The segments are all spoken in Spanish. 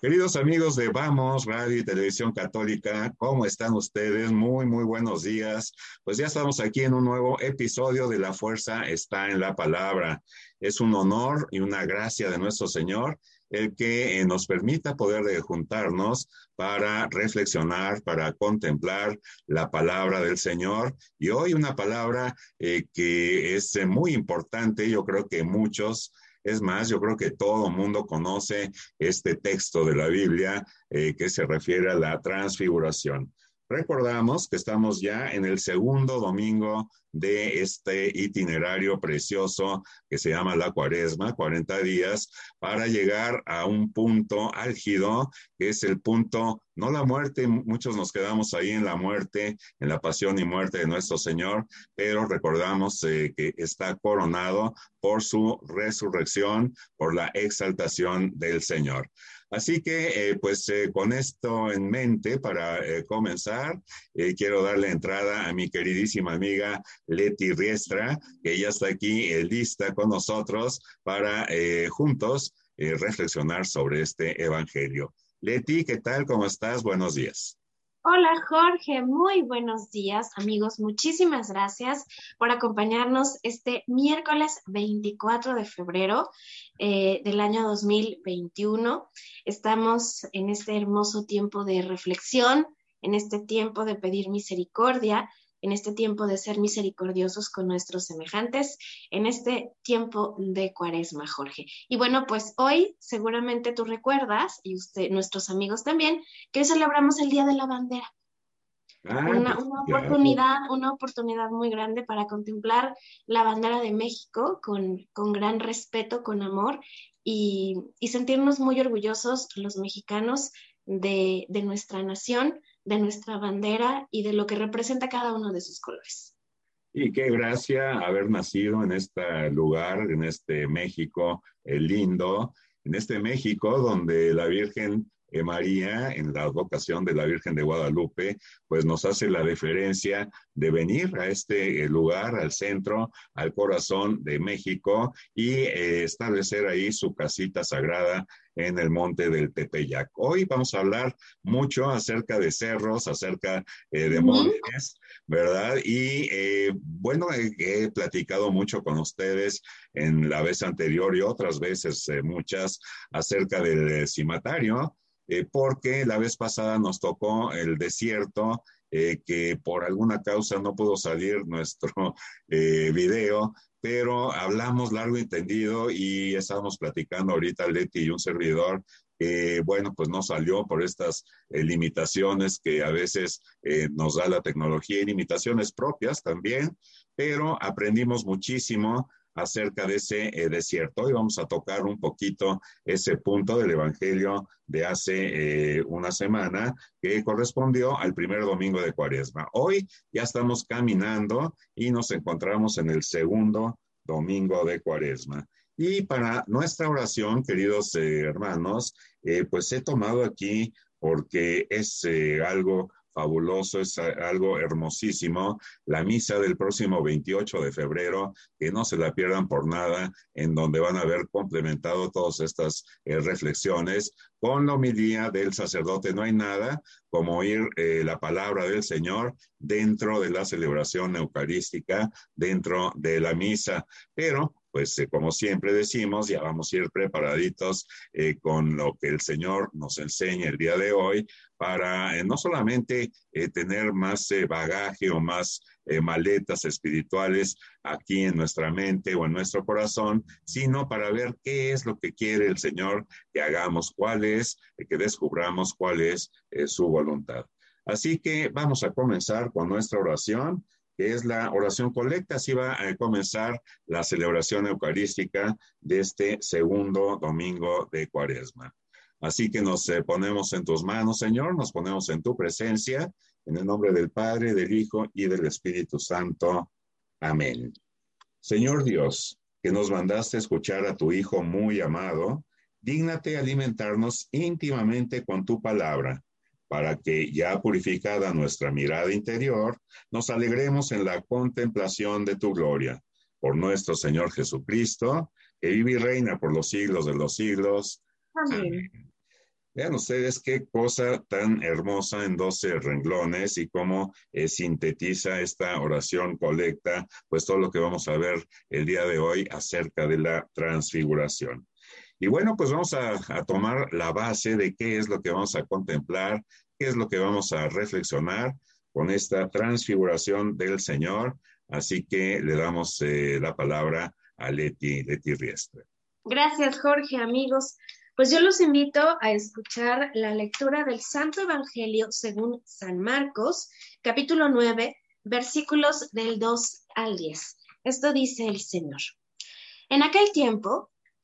Queridos amigos de Vamos, Radio y Televisión Católica, ¿cómo están ustedes? Muy, muy buenos días. Pues ya estamos aquí en un nuevo episodio de La Fuerza está en la Palabra. Es un honor y una gracia de nuestro Señor el que eh, nos permita poder juntarnos para reflexionar, para contemplar la palabra del Señor. Y hoy una palabra eh, que es eh, muy importante, yo creo que muchos es más, yo creo que todo mundo conoce este texto de la Biblia eh, que se refiere a la transfiguración. Recordamos que estamos ya en el segundo domingo de este itinerario precioso que se llama la cuaresma, 40 días, para llegar a un punto álgido, que es el punto, no la muerte, muchos nos quedamos ahí en la muerte, en la pasión y muerte de nuestro Señor, pero recordamos eh, que está coronado por su resurrección, por la exaltación del Señor. Así que, eh, pues eh, con esto en mente, para eh, comenzar, quiero darle entrada a mi queridísima amiga Leti Riestra, que ya está aquí lista con nosotros para juntos reflexionar sobre este evangelio. Leti, ¿qué tal? ¿Cómo estás? Buenos días. Hola Jorge, muy buenos días amigos. Muchísimas gracias por acompañarnos este miércoles 24 de febrero eh, del año 2021. Estamos en este hermoso tiempo de reflexión, en este tiempo de pedir misericordia, en este tiempo de ser misericordiosos con nuestros semejantes, en este tiempo de cuaresma, Jorge. Y bueno, pues hoy seguramente tú recuerdas, y usted, nuestros amigos también, que hoy celebramos el Día de la Bandera. Ah, una, pues, oportunidad, una oportunidad muy grande para contemplar la bandera de México con, con gran respeto, con amor y, y, sentirnos muy orgullosos los mexicanos de, de nuestra nación, de nuestra bandera y de lo que representa cada uno de sus colores. Y qué gracia haber nacido en este lugar, en este México el lindo, en este México donde la Virgen eh, María, en la vocación de la Virgen de Guadalupe, pues nos hace la deferencia de venir a este eh, lugar, al centro, al corazón de México y eh, establecer ahí su casita sagrada en el monte del Tepeyac. Hoy vamos a hablar mucho acerca de cerros, acerca de montes, ¿verdad? Y bueno, he, platicado mucho con ustedes en la vez anterior y otras veces muchas acerca del cimatario eh, porque la vez pasada nos tocó el desierto, eh, que por alguna causa no pudo salir nuestro eh, video, pero hablamos largo y entendido y estábamos platicando ahorita Leti y un servidor que, bueno, pues no salió por estas limitaciones que a veces nos da la tecnología y limitaciones propias también, pero aprendimos muchísimo acerca de ese eh, desierto. Hoy vamos a tocar un poquito ese punto del Evangelio de hace eh, una semana que correspondió al primer domingo de Cuaresma. Hoy ya estamos caminando y nos encontramos en el segundo domingo de Cuaresma. Y para nuestra oración, queridos eh, hermanos, pues he tomado aquí porque es algo fabuloso, es algo hermosísimo. La misa del próximo 28 de febrero, que no se la pierdan por nada, en donde van a haber complementado todas estas eh, reflexiones con la homilía del sacerdote. No hay nada como oír eh, la palabra del Señor dentro de la celebración eucarística, dentro de la misa. Pero pues eh, como siempre decimos, ya vamos a ir preparaditos con lo que el Señor nos enseña el día de hoy, para eh, no solamente eh, tener más eh, bagaje o más maletas espirituales aquí en nuestra mente o en nuestro corazón, sino para ver qué es lo que quiere el Señor que hagamos, cuál es, que descubramos cuál es su voluntad. Así que vamos a comenzar con nuestra oración que es la oración colecta. Así va a comenzar la celebración eucarística de este segundo domingo de Cuaresma. Así que nos eh, ponemos en tus manos, Señor, nos ponemos en tu presencia, en el nombre del Padre, del Hijo y del Espíritu Santo. Amén. Señor Dios, que nos mandaste escuchar a tu Hijo muy amado, dígnate alimentarnos íntimamente con tu palabra, para que, ya purificada nuestra mirada interior, nos alegremos en la contemplación de tu gloria. Por nuestro Señor Jesucristo, que vive y reina por los siglos de los siglos. Amén. Vean ustedes qué cosa tan hermosa en 12 renglones y cómo eh, sintetiza esta oración colecta, pues todo lo que vamos a ver el día de hoy acerca de la transfiguración. Y bueno, pues vamos a, tomar la base de qué es lo que vamos a contemplar, qué es lo que vamos a reflexionar con esta transfiguración del Señor. Así que le damos eh, la palabra a Leti, Leti Riestra. Gracias, Jorge, amigos. Pues yo los invito a escuchar la lectura del Santo Evangelio según San Marcos, capítulo 9, versículos del 2 al 10. Esto dice el Señor. En aquel tiempo,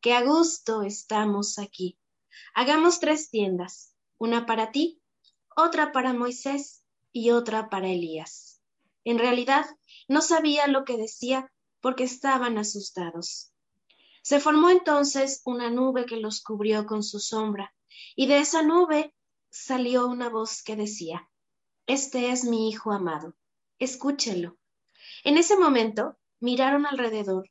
que a gusto estamos aquí. Hagamos tres tiendas, una para ti, otra para Moisés y otra para Elías. En realidad no sabía lo que decía porque estaban asustados. Se formó entonces una nube que los cubrió con su sombra, y de esa nube salió una voz que decía, Este es mi Hijo amado, escúchelo. En ese momento miraron alrededor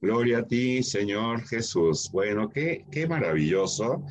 Gloria a ti, Señor Jesús. Bueno, qué, qué maravilloso.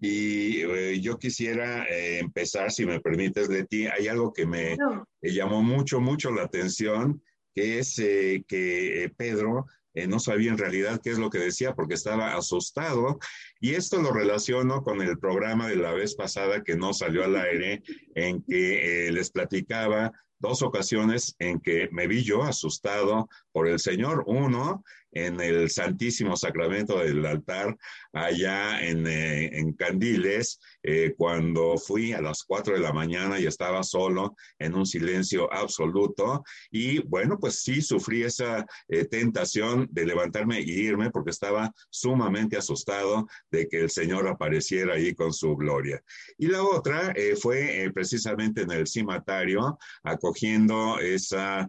Y eh, yo quisiera eh, empezar, si me permites, de ti. Hay algo que me llamó mucho, mucho la atención, que es eh, que Pedro no sabía en realidad qué es lo que decía porque estaba asustado. Y esto lo relaciono con el programa de la vez pasada que no salió al aire, en que les platicaba dos ocasiones en que me vi yo asustado por el Señor. Uno, en el Santísimo Sacramento del altar, allá en, eh, Candiles, eh, cuando fui a las cuatro de la mañana y estaba solo en un silencio absoluto. Y bueno, pues sí sufrí esa eh, tentación de levantarme y irme porque estaba sumamente asustado de que el Señor apareciera ahí con su gloria. Y la otra fue precisamente en el cimatario, acogiendo esa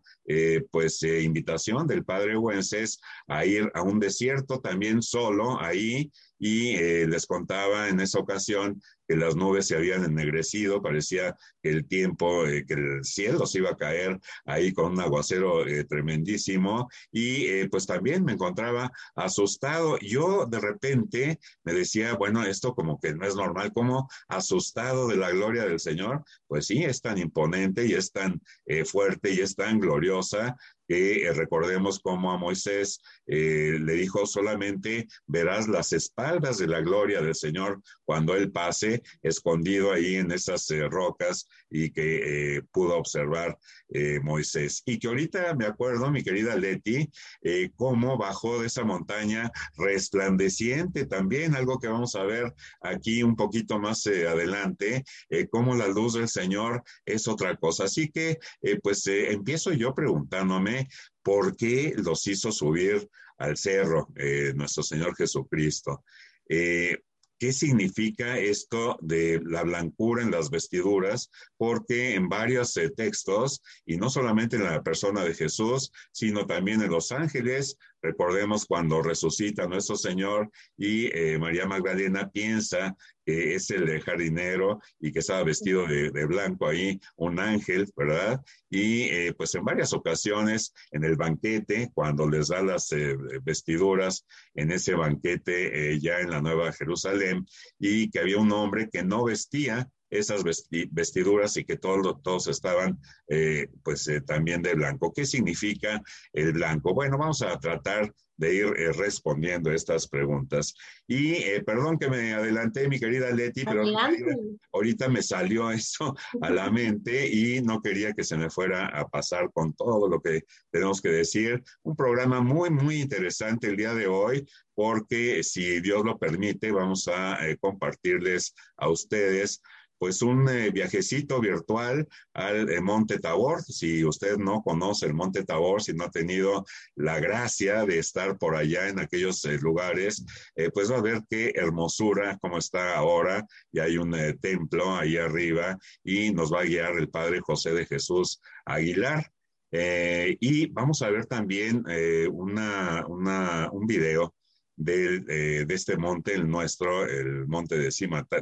pues invitación del Padre Wences a ir a un desierto también solo ahí y eh, les contaba en esa ocasión que las nubes se habían ennegrecido, parecía que el tiempo, eh, que el cielo se iba a caer ahí con un aguacero eh, tremendísimo y pues también me encontraba asustado. Yo de repente me decía, bueno, esto como que no es normal, como asustado de la gloria del Señor, pues sí, es tan imponente y es tan fuerte y es tan gloriosa que recordemos cómo a Moisés le dijo solamente verás las espaldas de la gloria del Señor cuando Él pase escondido ahí en esas eh, rocas y que eh, pudo observar eh, Moisés. Y que ahorita me acuerdo, mi querida Leti, cómo bajó de esa montaña resplandeciente también, algo que vamos a ver aquí un poquito más adelante, cómo la luz del Señor es otra cosa. Así que, pues empiezo yo preguntándome por qué los hizo subir al cerro nuestro Señor Jesucristo. ¿Qué significa esto de la blancura en las vestiduras? Porque en varios eh, textos, y no solamente en la persona de Jesús, sino también en los ángeles, Recordemos cuando resucita nuestro Señor y eh, María Magdalena piensa que es el jardinero y que estaba vestido de, blanco ahí, un ángel, ¿verdad? Y eh, pues en varias ocasiones en el banquete, cuando les da las eh, vestiduras en ese banquete ya en la Nueva Jerusalén, y que había un hombre que no vestía esas vestiduras y que todos, todos estaban eh, pues eh, también de blanco. ¿Qué significa el blanco? Bueno, vamos a tratar de ir eh, respondiendo estas preguntas. Y perdón que me adelanté, mi querida Leti, pero ahorita me salió eso a la mente y no quería que se me fuera a pasar con todo lo que tenemos que decir. Un programa muy, muy interesante el día de hoy, porque si Dios lo permite, vamos a compartirles a ustedes pues un eh, viajecito virtual al eh, Monte Tabor. Si usted no conoce el Monte Tabor, si no ha tenido la gracia de estar por allá en aquellos eh, lugares, pues va a ver qué hermosura como está ahora. Y hay un templo ahí arriba y nos va a guiar el Padre José de Jesús Aguilar. y vamos a ver también una, un video eh, de, este monte, el nuestro, el monte de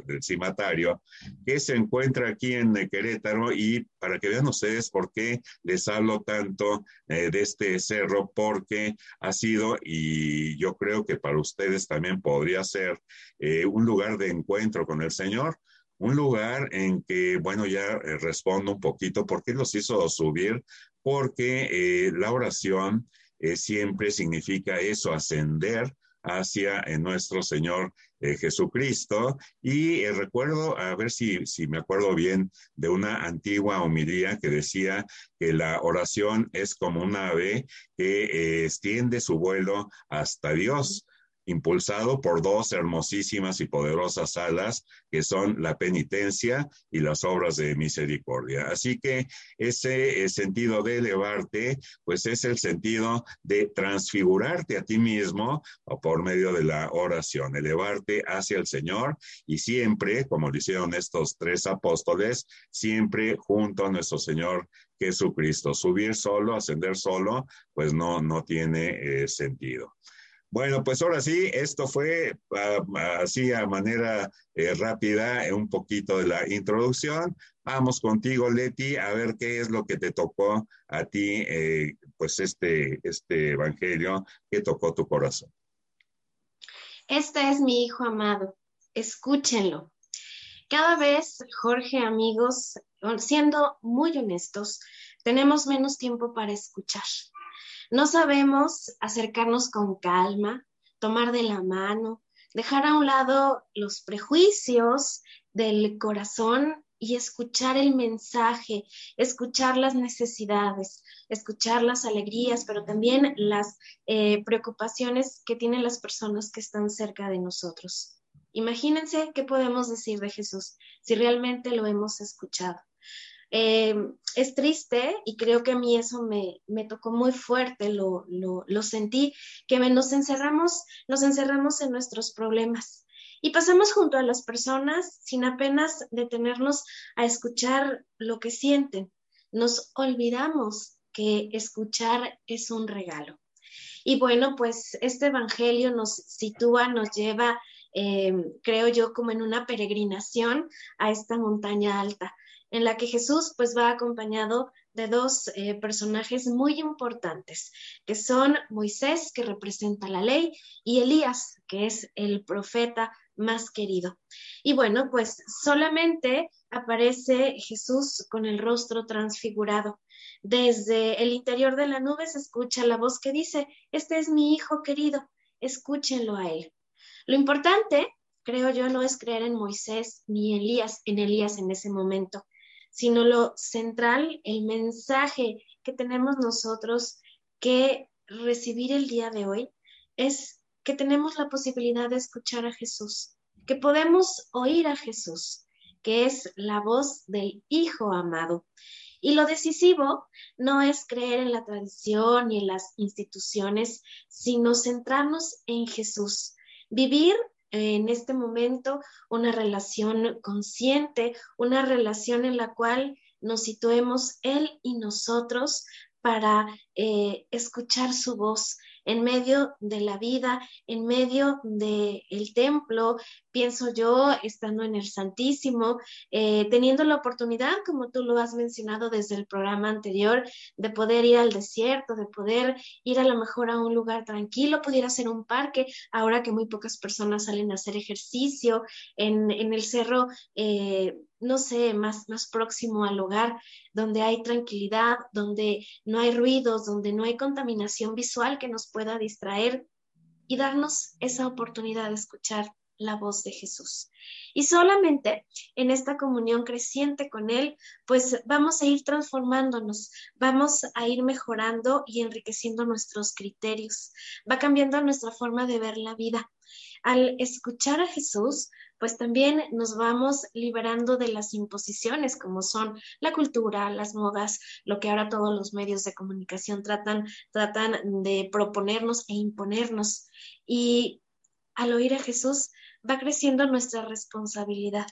del Cimatario, que se encuentra aquí en Querétaro y para que vean ustedes por qué les hablo tanto eh, de este cerro, porque ha sido, y yo creo que para ustedes también podría ser, eh, un lugar de encuentro con el Señor un lugar en que, bueno, ya respondo un poquito, ¿por qué los hizo subir? Porque la oración siempre significa eso, ascender hacia nuestro Señor eh, Jesucristo. Y eh, recuerdo, a ver si, si me acuerdo bien, de una antigua homilía que decía que la oración es como un ave que eh, extiende su vuelo hasta Dios impulsado por dos hermosísimas y poderosas alas que son la penitencia y las obras de misericordia. Así que ese eh, sentido de elevarte, pues es el sentido de transfigurarte a ti mismo por medio de la oración, elevarte hacia el Señor y siempre, como lo hicieron estos tres apóstoles, siempre junto a nuestro Señor Jesucristo. Subir solo, ascender solo, pues no, no tiene eh, sentido. Bueno, pues ahora sí, esto fue ah, así a manera eh, rápida, eh, un poquito de la introducción. Vamos contigo, Leti, a ver qué es lo que te tocó a ti, eh, pues este, este evangelio que tocó tu corazón. Este es mi hijo amado, escúchenlo. Cada vez, Jorge, amigos, siendo muy honestos, tenemos menos tiempo para escuchar. No sabemos acercarnos con calma, tomar de la mano, dejar a un lado los prejuicios del corazón y escuchar el mensaje, escuchar las necesidades, escuchar las alegrías, pero también las eh, preocupaciones que tienen las personas que están cerca de nosotros. Imagínense qué podemos decir de Jesús si realmente lo hemos escuchado. Eh, es triste y creo que a mí eso me, tocó muy fuerte, lo, sentí, que nos encerramos, nos encerramos en nuestros problemas y pasamos junto a las personas sin apenas detenernos a escuchar lo que sienten. Nos olvidamos que escuchar es un regalo. Y bueno, pues este Evangelio nos sitúa, nos lleva, eh, creo yo, como en una peregrinación a esta montaña alta en la que Jesús pues va acompañado de dos eh, personajes muy importantes, que son Moisés, que representa la ley, y Elías, que es el profeta más querido. Y bueno, pues solamente aparece Jesús con el rostro transfigurado. Desde el interior de la nube se escucha la voz que dice, este es mi hijo querido, escúchenlo a él. Lo importante, creo yo, no es creer en Moisés ni Elías, en Elías en ese momento, sino lo central, el mensaje que tenemos nosotros que recibir el día de hoy es que tenemos la posibilidad de escuchar a Jesús, que podemos oír a Jesús, que es la voz del Hijo amado. Y lo decisivo no es creer en la tradición y en las instituciones, sino centrarnos en Jesús, vivir en este momento una relación consciente, una relación en la cual nos situemos Él y nosotros para eh, escuchar su voz, en medio de la vida, en medio del el templo, pienso yo, estando en el Santísimo, eh, teniendo la oportunidad, como tú lo has mencionado desde el programa anterior, de poder ir al desierto, de poder ir a lo mejor a un lugar tranquilo, pudiera ser un parque, ahora que muy pocas personas salen a hacer ejercicio en, el cerro. Eh, no sé, más, más próximo al hogar, donde hay tranquilidad, donde no hay ruidos, donde no hay contaminación visual que nos pueda distraer y darnos esa oportunidad de escuchar la voz de Jesús. Y solamente en esta comunión creciente con Él, pues vamos a ir transformándonos, vamos a ir mejorando y enriqueciendo nuestros criterios, va cambiando nuestra forma de ver la vida. Al escuchar a Jesús, pues también nos vamos liberando de las imposiciones como son la cultura, las modas, lo que ahora todos los medios de comunicación tratan, tratan de proponernos e imponernos. Y al oír a Jesús va creciendo nuestra responsabilidad.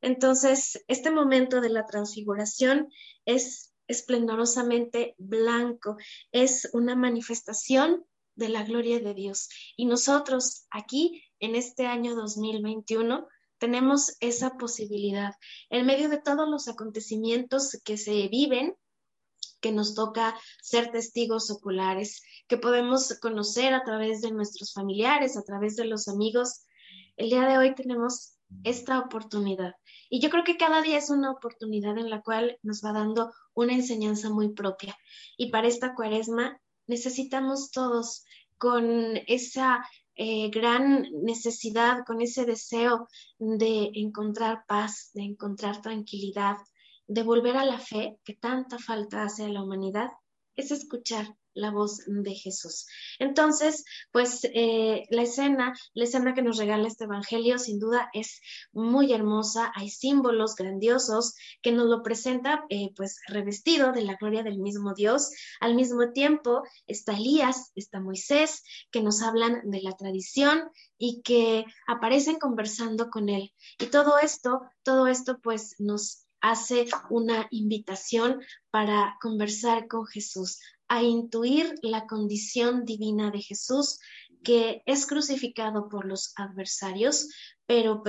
Entonces, este momento de la transfiguración es esplendorosamente blanco, es una manifestación de la gloria de Dios. Y nosotros aquí, en este año 2021, tenemos esa posibilidad. En medio de todos los acontecimientos que se viven, que nos toca ser testigos oculares, que podemos conocer a través de nuestros familiares, a través de los amigos, el día de hoy tenemos esta oportunidad. Y yo creo que cada día es una oportunidad en la cual nos va dando una enseñanza muy propia. Y para esta cuaresma necesitamos todos con esa eh, gran necesidad, con ese deseo de encontrar paz, de encontrar tranquilidad, de volver a la fe que tanta falta hace a la humanidad, es escuchar la voz de Jesús. Entonces, pues eh, la escena, la escena que nos regala este Evangelio, sin duda es muy hermosa. Hay símbolos grandiosos que nos lo presenta, eh, pues revestido de la gloria del mismo Dios. Al mismo tiempo está Elías, está Moisés, que nos hablan de la tradición y que aparecen conversando con él. Y todo esto, todo esto, pues nos hace una invitación para conversar con Jesús, a intuir la condición divina de Jesús, que es crucificado por los adversarios, pero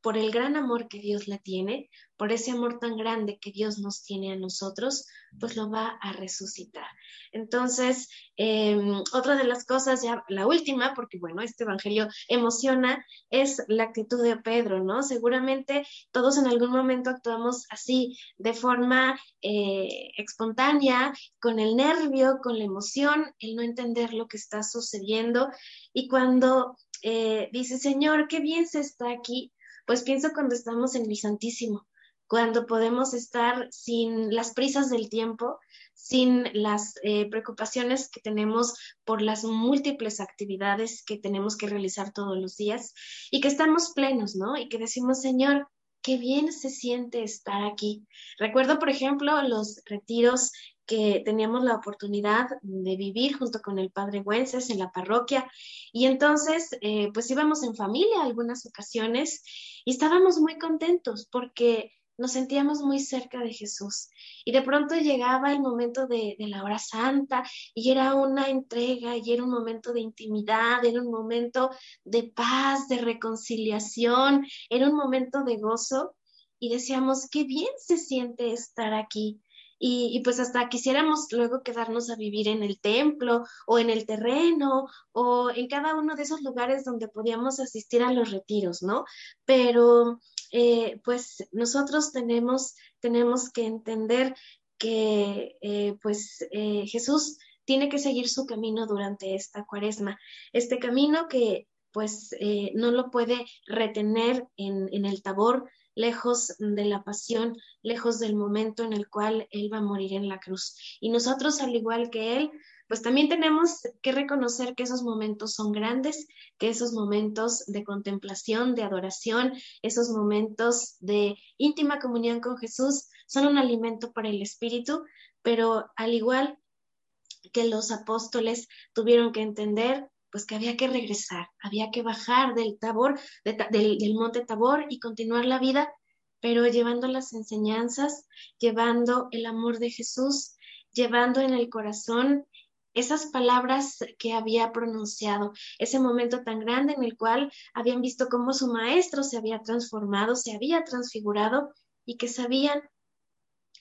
por el gran amor que Dios le tiene, por ese amor tan grande que Dios nos tiene a nosotros, pues lo va a resucitar. Entonces, em, otra de las cosas, ya la última, porque bueno, este Evangelio emociona, es la actitud de Pedro, ¿no? Seguramente todos en algún momento actuamos así, de forma eh, espontánea, con el nervio, con la emoción, el no entender lo que está sucediendo. Y cuando eh, dice, Señor, qué bien se está aquí, pues pienso cuando estamos en el Santísimo cuando podemos estar sin las prisas del tiempo, sin las eh, preocupaciones que tenemos por las múltiples actividades que tenemos que realizar todos los días y que estamos plenos, ¿no? Y que decimos, Señor, qué bien se siente estar aquí. Recuerdo, por ejemplo, los retiros que teníamos la oportunidad de vivir junto con el padre Güences en la parroquia. Y entonces, eh, pues íbamos en familia algunas ocasiones y estábamos muy contentos porque nos sentíamos muy cerca de Jesús. Y de pronto llegaba el momento de, la hora santa y era una entrega y era un momento de intimidad, era un momento de paz, de reconciliación, era un momento de gozo. Y decíamos, qué bien se siente estar aquí. Y, y, pues hasta quisiéramos luego quedarnos a vivir en el templo o en el terreno o en cada uno de esos lugares donde podíamos asistir a los retiros, ¿no? Pero eh, pues nosotros tenemos, tenemos que entender que eh, pues eh, Jesús tiene que seguir su camino durante esta cuaresma, este camino que pues no lo puede retener en, en el tabor, lejos de la pasión, lejos del momento en el cual Él va a morir en la cruz. Y nosotros, al igual que Él, pues también tenemos que reconocer que esos momentos son grandes, que esos momentos de contemplación, de adoración, esos momentos de íntima comunión con Jesús son un alimento para el espíritu, pero al igual que los apóstoles tuvieron que entender, pues que había que regresar, había que bajar del tabor, del, monte Tabor y continuar la vida, pero llevando las enseñanzas, llevando el amor de Jesús, llevando en el corazón esas palabras que había pronunciado, ese momento tan grande en el cual habían visto cómo su maestro se había transformado, se había transfigurado y que sabían,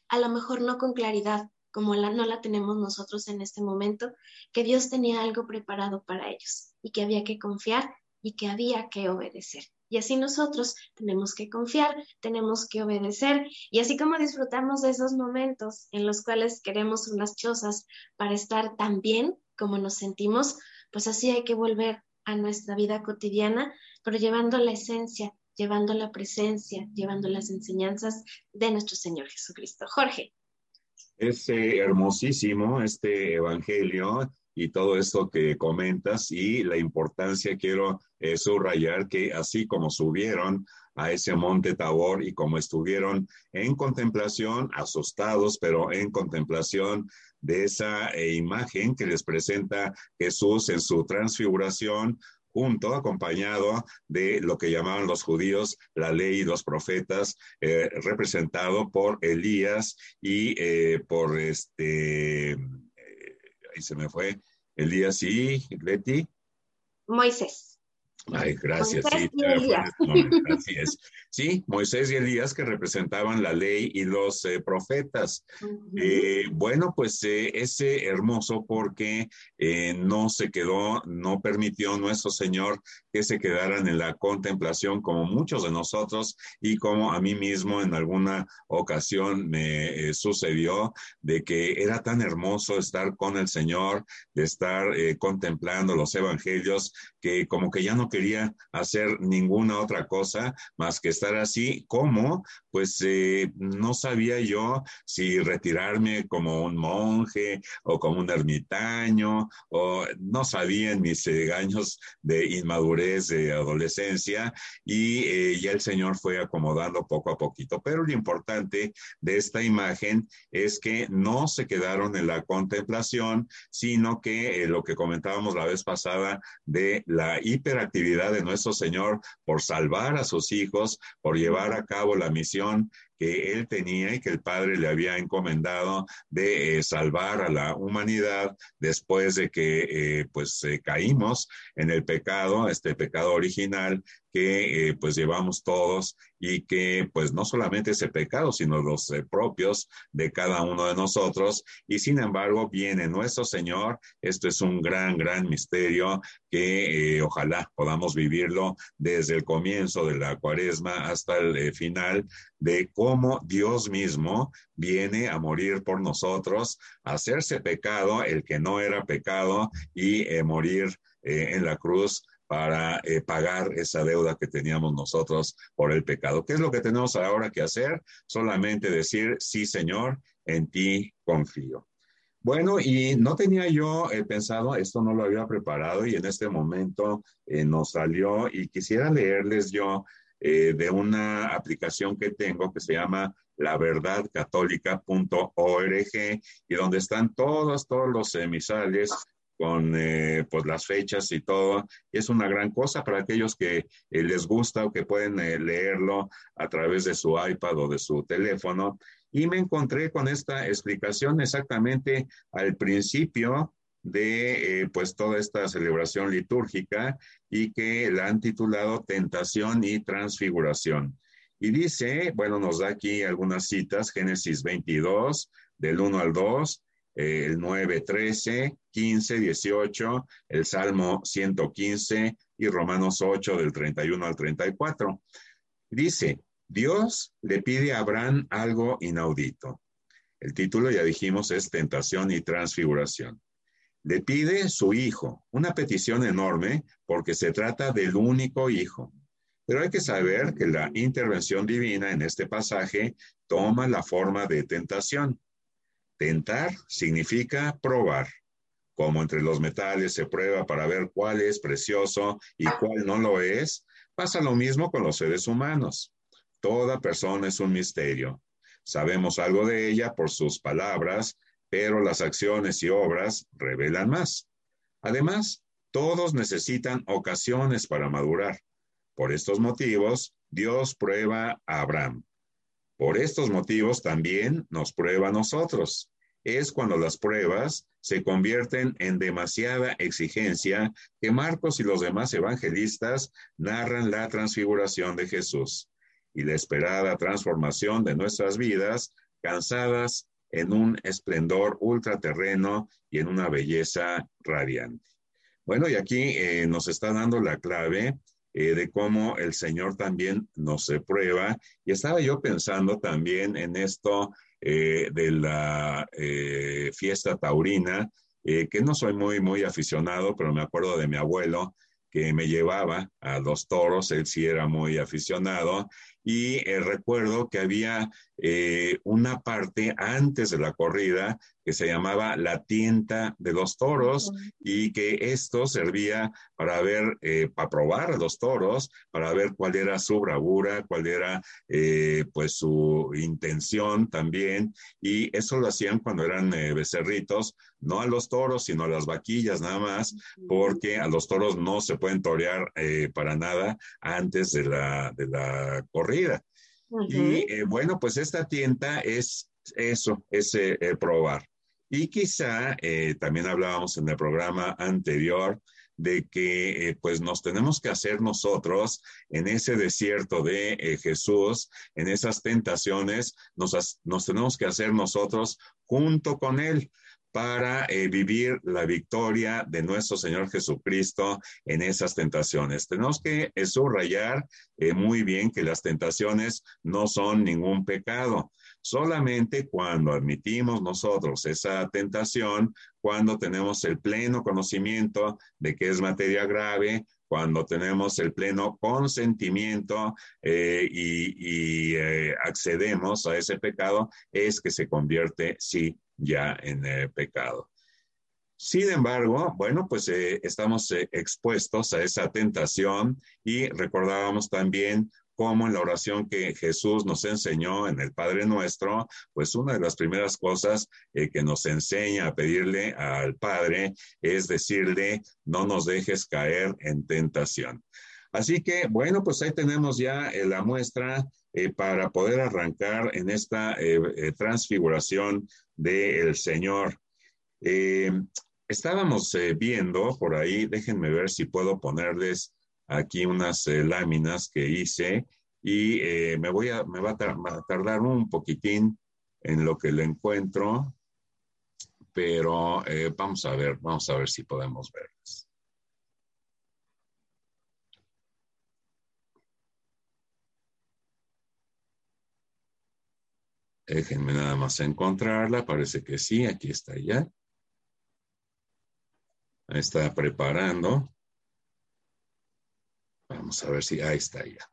a lo mejor no con claridad, como la, no la tenemos nosotros en este momento, que Dios tenía algo preparado para ellos y que había que confiar y que había que obedecer. Y así nosotros tenemos que confiar, tenemos que obedecer. Y así como disfrutamos de esos momentos en los cuales queremos unas chozas para estar tan bien como nos sentimos, pues así hay que volver a nuestra vida cotidiana, pero llevando la esencia, llevando la presencia, llevando las enseñanzas de nuestro Señor Jesucristo. Jorge. Es hermosísimo este Evangelio y todo esto que comentas y la importancia quiero eh, subrayar que así como subieron a ese monte Tabor y como estuvieron en contemplación, asustados, pero en contemplación de esa eh, imagen que les presenta Jesús en su transfiguración, junto, acompañado de lo que llamaban los judíos la ley y los profetas, eh, representado por Elías y por este y se me fue. Elías y Leti. Moisés. Ay, gracias. sí, así es. Sí, Moisés y Elías que representaban la ley y los eh, profetas. Eh, bueno, pues eh, ese hermoso porque no se quedó, no permitió nuestro Señor que se quedaran en la contemplación como muchos de nosotros y como a mí mismo en alguna ocasión me sucedió de que era tan hermoso estar con el Señor, de estar contemplando los evangelios, que como que ya no quería hacer ninguna otra cosa más que estar así, como pues eh, no sabía yo si retirarme como un monje o como un ermitaño, o no sabía en mis eh, años de inmadurez, de adolescencia, y eh, ya el Señor fue acomodando poco a poquito. Pero lo importante de esta imagen es que no se quedaron en la contemplación, sino que lo que comentábamos la vez pasada de la hiperactividad de nuestro Señor por salvar a sus hijos, por llevar a cabo la misión que él tenía y que el Padre le había encomendado de eh, salvar a la humanidad después de que eh, pues eh, caímos en el pecado, este pecado original que pues llevamos todos y que pues no solamente ese pecado, sino los propios de cada uno de nosotros. Y sin embargo viene nuestro Señor. Esto es un gran, gran misterio que ojalá podamos vivirlo desde el comienzo de la cuaresma hasta el final de cómo Dios mismo viene a morir por nosotros, hacerse pecado, el que no era pecado, y eh, morir eh, en la cruz para eh, pagar esa deuda que teníamos nosotros por el pecado. ¿Qué es lo que tenemos ahora que hacer? Solamente decir, sí, Señor, en ti confío. Bueno, y no tenía yo pensado, esto no lo había preparado y en este momento nos salió y quisiera leerles yo eh, de una aplicación que tengo que se llama laverdadcatólica.org y donde están todos, todos los emisales con eh, pues las fechas y todo. Es una gran cosa para aquellos que eh, les gusta o que pueden leerlo a través de su iPad o de su teléfono. Y me encontré con esta explicación exactamente al principio de eh, pues toda esta celebración litúrgica y que la han titulado Tentación y Transfiguración. Y dice, bueno, nos da aquí algunas citas, Génesis 22, del 1 al 2, el 9, 13, 15, 18, el Salmo 115 y Romanos 8, del 31 al 34. Dice, Dios le pide a Abraham algo inaudito. El título, ya dijimos, es Tentación y Transfiguración. Le pide su hijo, una petición enorme porque se trata del único hijo. Pero hay que saber que la intervención divina en este pasaje toma la forma de tentación. Tentar significa probar. Como entre los metales se prueba para ver cuál es precioso y cuál no lo es, pasa lo mismo con los seres humanos. Toda persona es un misterio. Sabemos algo de ella por sus palabras, pero las acciones y obras revelan más. Además, todos necesitan ocasiones para madurar. Por estos motivos, Dios prueba a Abraham. Por estos motivos también nos prueba a nosotros. es cuando las pruebas se convierten en demasiada exigencia que Marcos y los demás evangelistas narran la transfiguración de Jesús y la esperada transformación de nuestras vidas, cansadas en un esplendor ultraterreno y en una belleza radiante. Bueno, y aquí eh, nos está dando la clave eh, de cómo el Señor también nos prueba. Y estaba yo pensando también en esto eh, de la fiesta taurina, que no soy muy, muy aficionado, pero me acuerdo de mi abuelo que me llevaba a los toros, él sí era muy aficionado, y recuerdo que había una parte antes de la corrida que se llamaba la tienta de los toros y que esto servía para ver, eh, para probar a los toros, para ver cuál era su bravura, cuál era eh, pues su intención también. Y eso lo hacían cuando eran eh, becerritos, no a los toros, sino a las vaquillas nada más, porque a los toros no se pueden torear para nada antes de la, de la corrida. Y bueno, pues esta tienta es eso, es probar. Y quizá eh, también hablábamos en el programa anterior de que eh, pues nos tenemos que hacer nosotros en ese desierto de eh, Jesús, en esas tentaciones, nos, nos, tenemos que hacer nosotros junto con Él para vivir la victoria de nuestro Señor Jesucristo en esas tentaciones. Tenemos que subrayar muy bien que las tentaciones no son ningún pecado. Solamente cuando admitimos nosotros esa tentación, cuando tenemos el pleno conocimiento de que es materia grave, cuando tenemos el pleno consentimiento eh, y, eh, accedemos a ese pecado, es que se convierte, sí, ya en eh, pecado. Sin embargo, bueno, pues estamos expuestos a esa tentación y recordábamos también como en la oración que Jesús nos enseñó en el Padre Nuestro, pues una de las primeras cosas eh, que nos enseña a pedirle al Padre es decirle, no nos dejes caer en tentación. Así que, bueno, pues ahí tenemos ya eh, la muestra eh, para poder arrancar en esta transfiguración del Señor. estábamos viendo por ahí, déjenme ver si puedo ponerles aquí unas eh, láminas que hice y eh, me, voy a, me va a, tardar un poquitín en lo que le encuentro, pero eh, vamos a ver, vamos a ver si podemos verlas. Déjenme nada más encontrarla, parece que sí, aquí está ya. Está preparando. Vamos a ver si ahí está ya.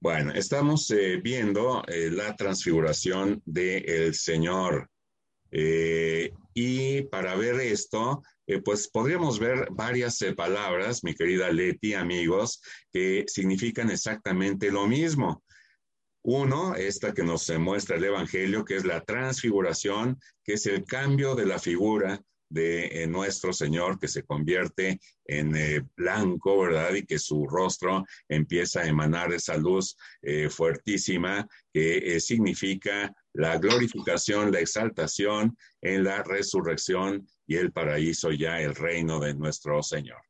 Bueno, estamos eh, viendo eh, la transfiguración del Señor. Eh, y para ver esto, pues podríamos ver varias palabras, mi querida Leti, amigos, que significan exactamente lo mismo. Uno, esta que nos muestra el Evangelio, que es la transfiguración, que es el cambio de la figura de eh, nuestro Señor que se convierte en eh, blanco, ¿verdad? Y que su rostro empieza a emanar esa luz eh, fuertísima que significa la glorificación, la exaltación en la resurrección y el paraíso ya, el reino de nuestro Señor.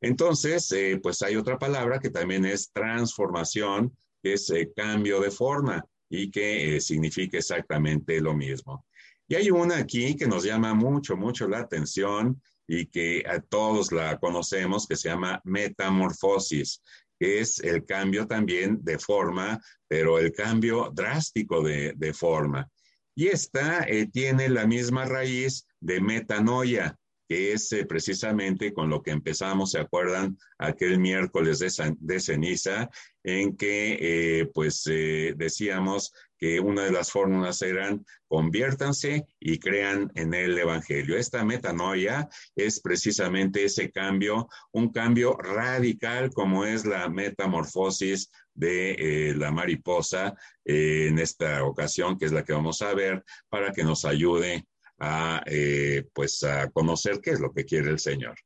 Entonces, pues hay otra palabra que también es transformación, es cambio de forma y que significa exactamente lo mismo. Y hay una aquí que nos llama mucho, mucho la atención y que a todos la conocemos, que se llama metamorfosis, que es el cambio también de forma, pero el cambio drástico de, forma. Y esta eh, tiene la misma raíz de metanoia, que es eh, precisamente con lo que empezamos, ¿se acuerdan? Aquel miércoles de, ceniza, en que eh, pues decíamos que una de las fórmulas eran conviértanse y crean en el Evangelio. Esta metanoia es precisamente ese cambio, un cambio radical como es la metamorfosis de eh, la mariposa eh, en esta ocasión, que es la que vamos a ver, para que nos ayude a, eh, pues a conocer qué es lo que quiere el Señor.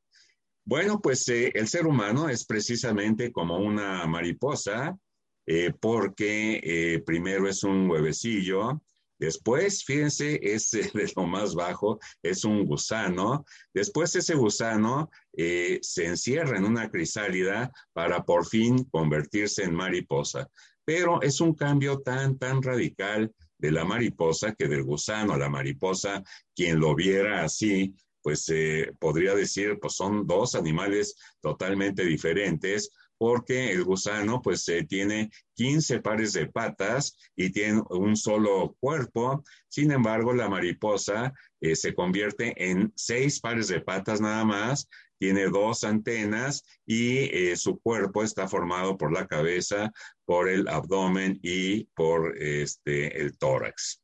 Bueno, pues el ser humano es precisamente como una mariposa eh, porque eh, primero es un huevecillo Después, fíjense, es de lo más bajo, es un gusano. Después ese gusano eh, se encierra en una crisálida para por fin convertirse en mariposa. Pero es un cambio tan, tan radical de la mariposa que del gusano la mariposa, quien lo viera así, pues eh, podría decir, pues son dos animales totalmente diferentes, porque el gusano pues eh, tiene 15 pares de patas y tiene un solo cuerpo. Sin embargo, la mariposa eh, se convierte en seis pares de patas nada más, tiene dos antenas y eh, su cuerpo está formado por la cabeza, por el abdomen y por este, el tórax.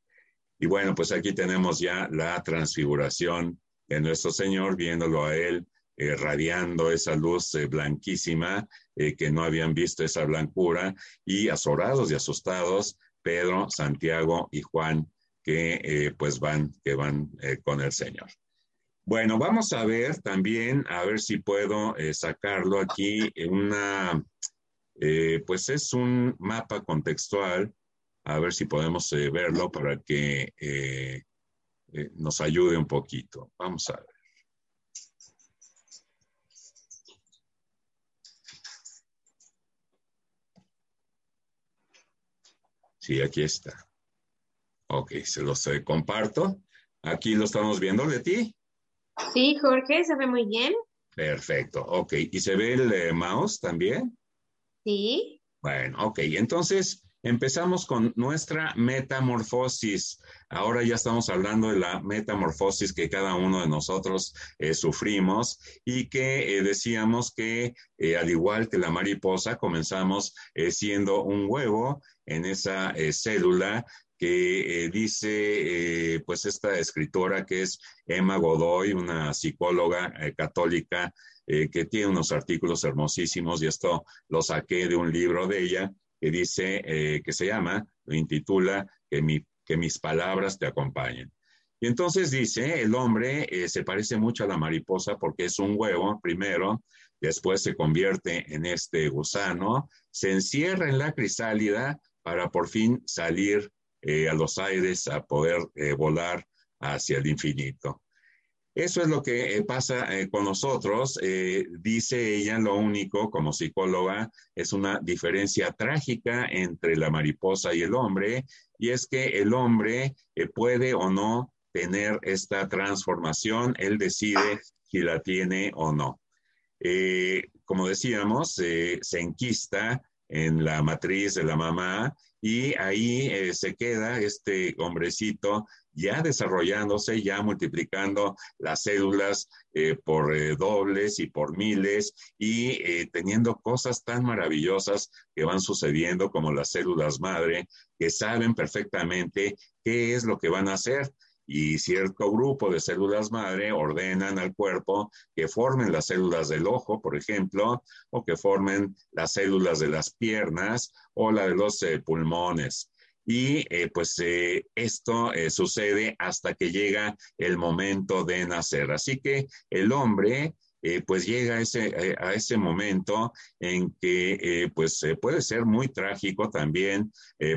Y bueno, pues aquí tenemos ya la transfiguración de nuestro Señor, viéndolo a Él eh, radiando esa luz eh, blanquísima, eh, que no habían visto esa blancura, y azorados y asustados, Pedro, Santiago y Juan, que pues van, que van con el Señor. Bueno, vamos a ver también, a ver si puedo sacarlo aquí, una, pues es un mapa contextual, a ver si podemos verlo para que nos ayude un poquito. Vamos a ver. Sí, aquí está. Ok, se los eh, comparto. Aquí lo estamos viendo, Leti. Sí, Jorge, se ve muy bien. Perfecto, ok. ¿Y se ve el eh, mouse también? Sí. Bueno, ok. Entonces, Empezamos con nuestra metamorfosis. Ahora ya estamos hablando de la metamorfosis que cada uno de nosotros eh, sufrimos y que eh, decíamos que eh, al igual que la mariposa, comenzamos siendo un huevo en esa célula que dice, pues esta escritora que es Emma Godoy, una psicóloga católica que tiene unos artículos hermosísimos y esto lo saqué de un libro de ella que dice, eh, que se llama, lo intitula, que, que mis palabras te acompañen. Y entonces dice, el hombre eh, se parece mucho a la mariposa porque es un huevo primero, después se convierte en este gusano, se encierra en la crisálida para por fin salir eh, a los aires, a poder volar hacia el infinito. Eso es lo que eh, pasa eh, con nosotros. Eh, dice ella, lo único como psicóloga es una diferencia trágica entre la mariposa y el hombre, y es que el hombre puede o no tener esta transformación, él decide si la tiene o no. como decíamos, se enquista en la matriz de la mamá y ahí se queda este hombrecito ya desarrollándose, ya multiplicando las células eh, por eh, dobles y por miles y eh, teniendo cosas tan maravillosas que van sucediendo como las células madre, que saben perfectamente qué es lo que van a hacer y cierto grupo de células madre ordenan al cuerpo que formen las células del ojo, por ejemplo, o que formen las células de las piernas o la de los pulmones. Y eh, pues eh, esto eh, sucede hasta que llega el momento de nacer. Así que el hombre pues llega a ese, a ese momento en que pues puede ser muy trágico también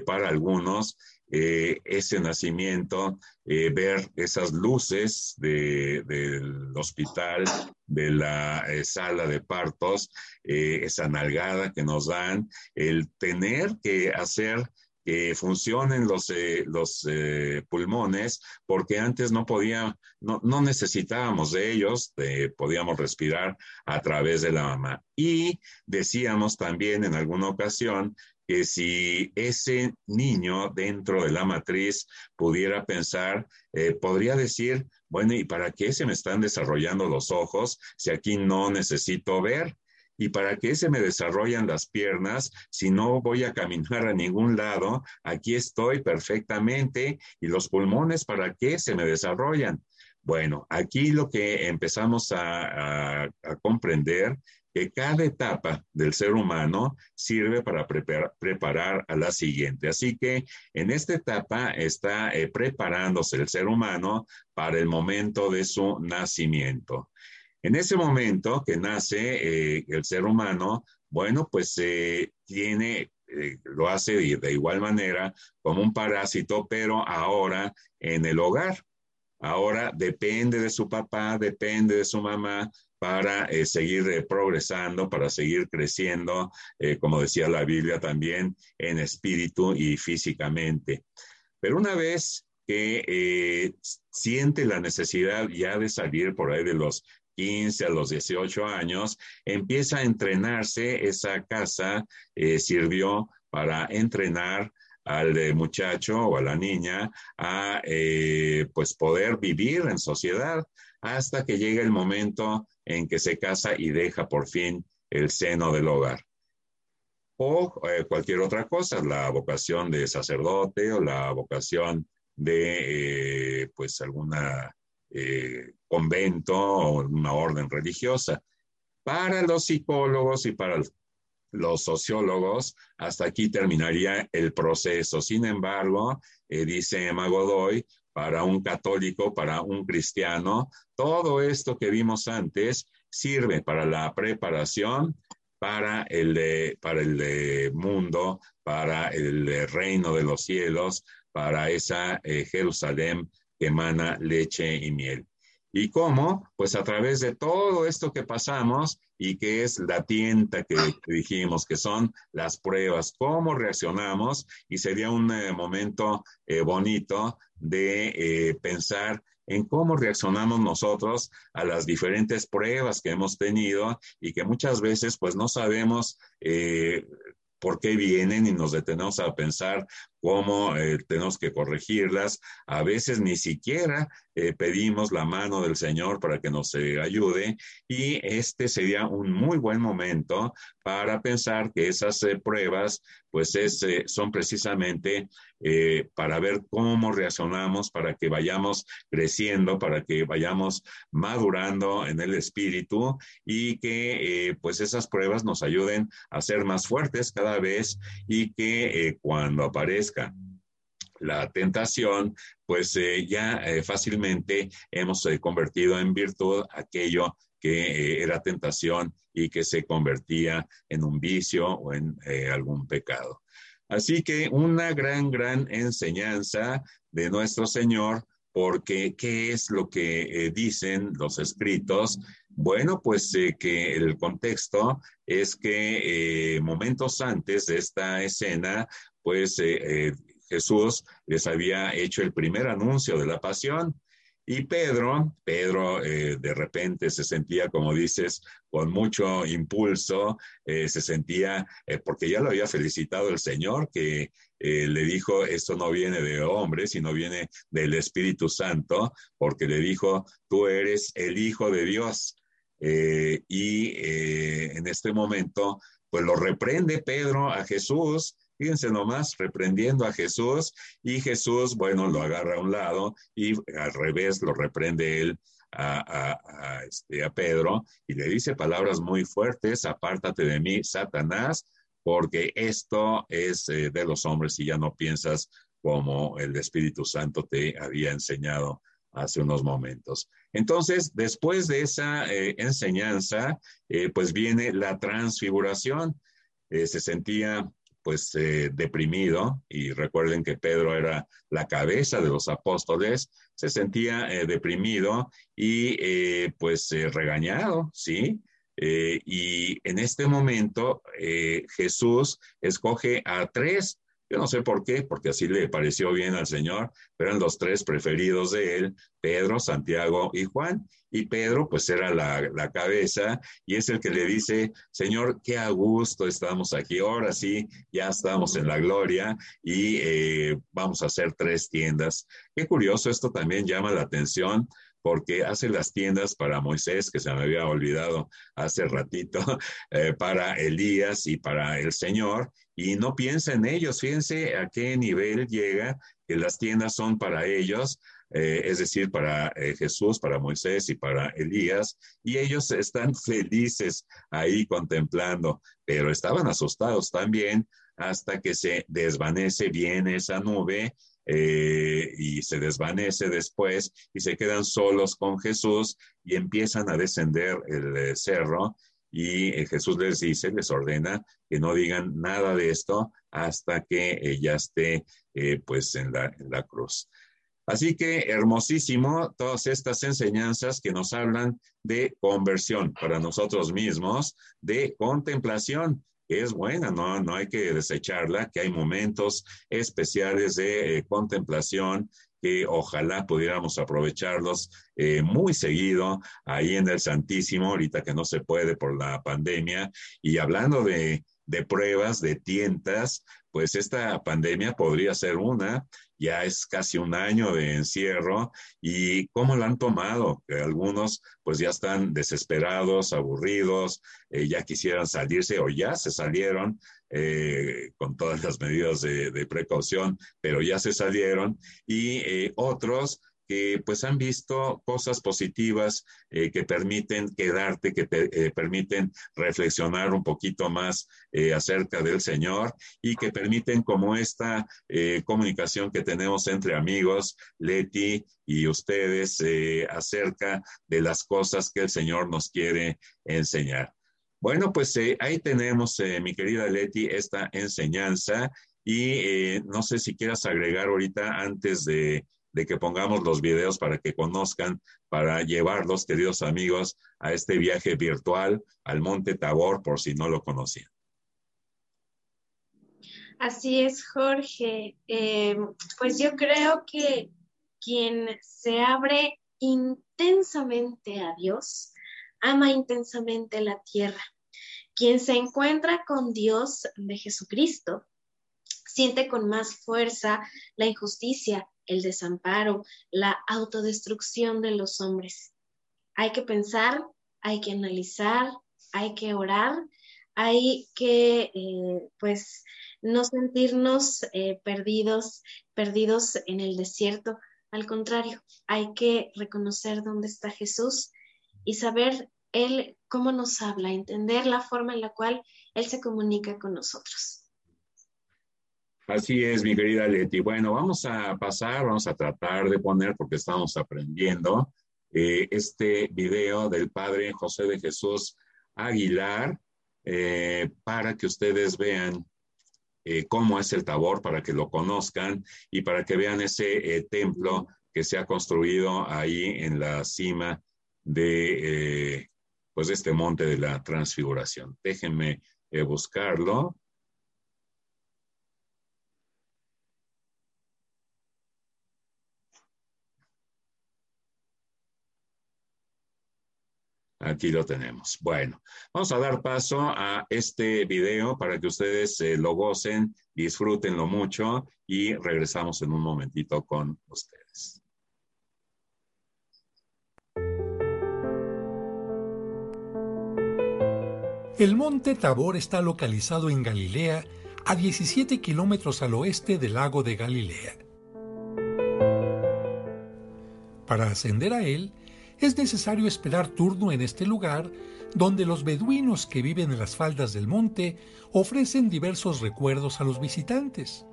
para algunos ese nacimiento, ver esas luces del hospital, de la sala de partos, esa nalgada que nos dan, el tener que hacer que funcionen los, eh, los eh, pulmones, porque antes no podía, no, no necesitábamos de ellos, podíamos respirar a través de la mamá. Y decíamos también en alguna ocasión que si ese niño dentro de la matriz pudiera pensar, eh, podría decir, bueno, ¿y para qué se me están desarrollando los ojos si aquí no necesito ver? ¿Y para qué se me desarrollan las piernas si no voy a caminar a ningún lado? Aquí estoy perfectamente. ¿Y los pulmones para qué se me desarrollan? Bueno, aquí lo que empezamos a, comprender que cada etapa del ser humano sirve para preparar a la siguiente. Así que en esta etapa está eh, preparándose el ser humano para el momento de su nacimiento. En ese momento que nace eh, el ser humano, bueno, pues eh, tiene lo hace de igual manera como un parásito, pero ahora en el hogar. Ahora depende de su papá, depende de su mamá para eh, seguir eh, progresando, para seguir creciendo, eh, como decía la Biblia también, en espíritu y físicamente. Pero una vez que siente la necesidad ya de salir por ahí de los 15 a los 18 años, empieza a entrenarse. Esa casa sirvió para entrenar al muchacho o a la niña a pues poder vivir en sociedad hasta que llega el momento en que se casa y deja por fin el seno del hogar. O eh, cualquier otra cosa, la vocación de sacerdote o la vocación de eh, pues alguna eh, convento o una orden religiosa. Para los psicólogos y para los sociólogos, hasta aquí terminaría el proceso. Sin embargo, dice Emma Godoy, para un católico, para un cristiano. Todo esto que vimos antes sirve para la preparación para el, para el mundo, para el reino de los cielos, para esa eh, Jerusalén que emana leche y miel. ¿Y cómo? Pues a través de todo esto que pasamos y que es la tienta que, dijimos, que son las pruebas, cómo reaccionamos y sería un eh, momento eh, bonito de eh, pensar en cómo reaccionamos nosotros a las diferentes pruebas que hemos tenido y que muchas veces pues no sabemos por qué vienen y nos detenemos a pensar cómo eh, tenemos que corregirlas. A veces ni siquiera eh, pedimos la mano del Señor para que nos eh, ayude y este sería un muy buen momento para pensar que esas pruebas pues son precisamente para ver cómo reaccionamos, para que vayamos creciendo, para que vayamos madurando en el espíritu y que pues esas pruebas nos ayuden a ser más fuertes cada vez y que cuando aparezca la tentación, pues eh, ya eh, fácilmente hemos eh, convertido en virtud aquello que era tentación y que se convertía en un vicio o en algún pecado. Así que una gran, gran enseñanza de nuestro Señor, porque ¿qué es lo que dicen los escritos? Bueno, pues que el contexto es que momentos antes de esta escena, pues Jesús les había hecho el primer anuncio de la pasión. Y Pedro, Pedro eh, de repente se sentía, como dices, con mucho impulso, se sentía, porque ya lo había felicitado el Señor, que le dijo, esto no viene de hombre, sino viene del Espíritu Santo, porque le dijo, tú eres el Hijo de Dios. y en este momento, pues lo reprende Pedro a Jesús Fíjense nomás, reprendiendo a Jesús y Jesús, bueno, lo agarra a un lado y al revés lo reprende él a, este, Pedro y le dice palabras muy fuertes, apártate de mí, Satanás, porque esto es eh, de los hombres y ya no piensas como el Espíritu Santo te había enseñado hace unos momentos. Entonces, después de esa eh, enseñanza, eh, pues viene la transfiguración. se sentía pues eh, deprimido, y recuerden que Pedro era la cabeza de los apóstoles, se sentía eh, deprimido y eh, pues regañado, ¿sí? y en este momento Jesús escoge a tres yo no sé por qué, porque así le pareció bien al Señor, pero eran los tres preferidos de él, Pedro, Santiago y Juan. Y Pedro, pues era la, cabeza y es el que le dice, Señor, qué a gusto estamos aquí, ahora sí, ya estamos en la gloria y eh, vamos a hacer tres tiendas. Qué curioso, esto también llama la atención porque hace las tiendas para Moisés, que se me había olvidado hace ratito, eh, para Elías y para el Señor, y no piensa en ellos. Fíjense a qué nivel llega que las tiendas son para ellos, eh, es decir, para eh, Jesús, para Moisés y para Elías, y ellos están felices ahí contemplando, pero estaban asustados también hasta que se desvanece bien esa nube eh, y se desvanece después y se quedan solos con Jesús y empiezan a descender el cerro y eh, Jesús les dice, les ordena que no digan nada de esto hasta que ya esté pues en la, en la cruz. Así que hermosísimo todas estas enseñanzas que nos hablan de conversión para nosotros mismos, de contemplación, es buena, no, no hay que desecharla, que hay momentos especiales de eh, contemplación que ojalá pudiéramos aprovecharlos eh, muy seguido ahí en el Santísimo, ahorita que no se puede por la pandemia. Y hablando de, de pruebas, de tientas, pues esta pandemia podría ser una. Ya es casi un año de encierro. Y cómo lo han tomado. Algunos pues ya están desesperados, aburridos, eh, ya quisieran salirse o ya se salieron eh, con todas las medidas de, precaución, pero ya se salieron. Y eh, otros que pues han visto cosas positivas eh, que permiten quedarte, que te, eh, permiten reflexionar un poquito más eh, acerca del Señor y que permiten como esta comunicación que tenemos entre amigos, Leti y ustedes, acerca de las cosas que el Señor nos quiere enseñar. Bueno, pues ahí tenemos, mi querida Leti, esta enseñanza y no sé si quieras agregar ahorita antes de de que pongamos los videos para que conozcan, para llevarlos, queridos amigos, a este viaje virtual al Monte Tabor, por si no lo conocían. Así es, Jorge. Eh, pues yo creo que quien se abre intensamente a Dios, ama intensamente la tierra. Quien se encuentra con Dios de Jesucristo, siente con más fuerza la injusticia, el desamparo, la autodestrucción de los hombres. Hay que pensar, hay que analizar, hay que orar, hay que, eh, pues, no sentirnos eh, perdidos, perdidos en el desierto. Al contrario, hay que reconocer dónde está Jesús y saber Él cómo nos habla, entender la forma en la cual Él se comunica con nosotros. Así es, mi querida Leti. Bueno, vamos a pasar, vamos a tratar de poner, porque estamos aprendiendo, eh, este video del Padre José de Jesús Aguilar, eh, para que ustedes vean eh, cómo es el tabor, para que lo conozcan y para que vean ese templo que se ha construido ahí en la cima de pues este monte de la transfiguración. Déjenme buscarlo. Aquí lo tenemos. Bueno, vamos a dar paso a este video para que ustedes eh, lo gocen, disfrútenlo mucho y regresamos en un momentito con ustedes. El monte Tabor está localizado en Galilea, a 17 kilómetros al oeste del lago de Galilea. Para ascender a él, es necesario esperar turno en este lugar donde los beduinos que viven en las faldas del monte ofrecen diversos recuerdos a los visitantes.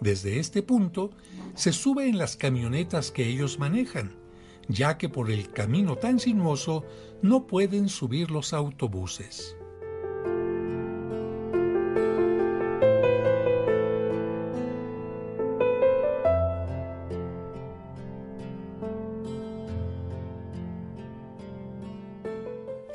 Desde este punto se sube en las camionetas que ellos manejan, ya que por el camino tan sinuoso no pueden subir los autobuses.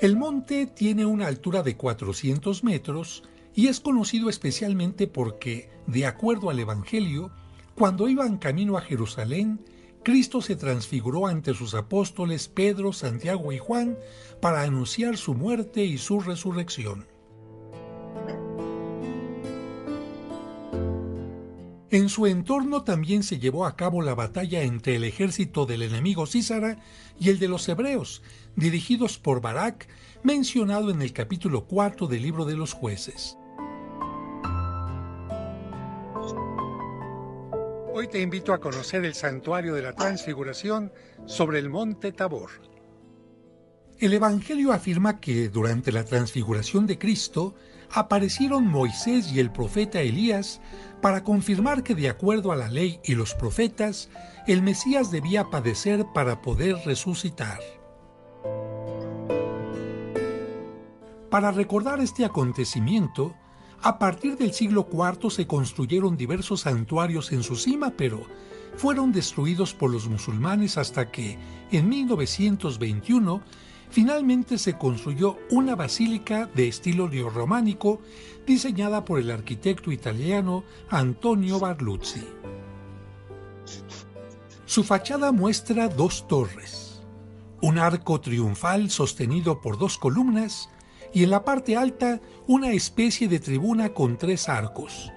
El monte tiene una altura de 400 metros y es conocido especialmente porque, de acuerdo al Evangelio, cuando iban camino a Jerusalén, Cristo se transfiguró ante sus apóstoles Pedro, Santiago y Juan para anunciar su muerte y su resurrección. En su entorno también se llevó a cabo la batalla entre el ejército del enemigo Císara y el de los hebreos, dirigidos por Barak, mencionado en el capítulo 4 del libro de los jueces. Hoy te invito a conocer el santuario de la transfiguración sobre el monte Tabor. El Evangelio afirma que durante la transfiguración de Cristo, aparecieron Moisés y el profeta Elías para confirmar que de acuerdo a la ley y los profetas, el Mesías debía padecer para poder resucitar. Para recordar este acontecimiento, a partir del siglo IV se construyeron diversos santuarios en su cima, pero fueron destruidos por los musulmanes hasta que, en 1921, finalmente se construyó una basílica de estilo neorrománico diseñada por el arquitecto italiano Antonio Barluzzi. Su fachada muestra dos torres, un arco triunfal sostenido por dos columnas y en la parte alta una especie de tribuna con tres arcos.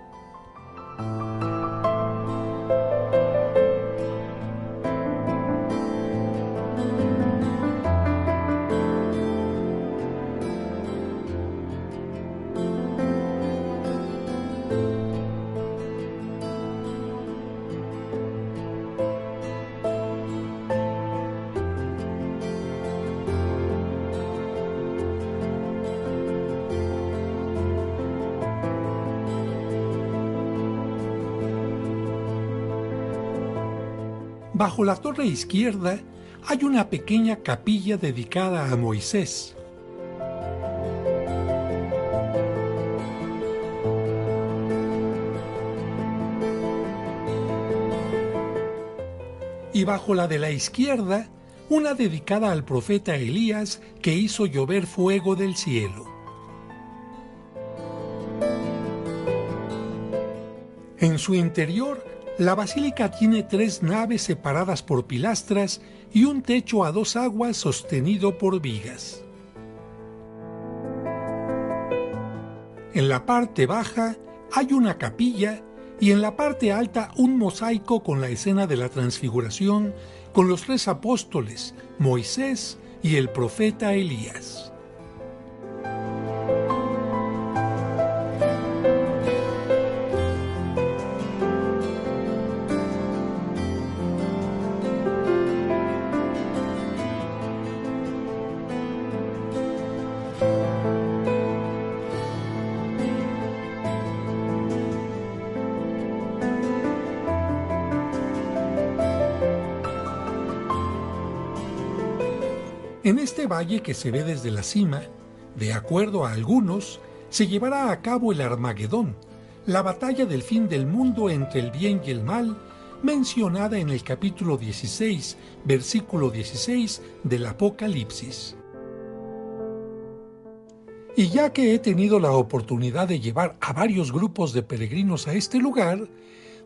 Bajo la torre izquierda hay una pequeña capilla dedicada a Moisés. Y bajo la de la izquierda, una dedicada al profeta Elías que hizo llover fuego del cielo. En su interior la basílica tiene tres naves separadas por pilastras y un techo a dos aguas sostenido por vigas. En la parte baja hay una capilla y en la parte alta un mosaico con la escena de la transfiguración con los tres apóstoles, Moisés y el profeta Elías. En este valle que se ve desde la cima, de acuerdo a algunos, se llevará a cabo el Armagedón, la batalla del fin del mundo entre el bien y el mal, mencionada en el capítulo 16, versículo 16 del Apocalipsis. Y ya que he tenido la oportunidad de llevar a varios grupos de peregrinos a este lugar,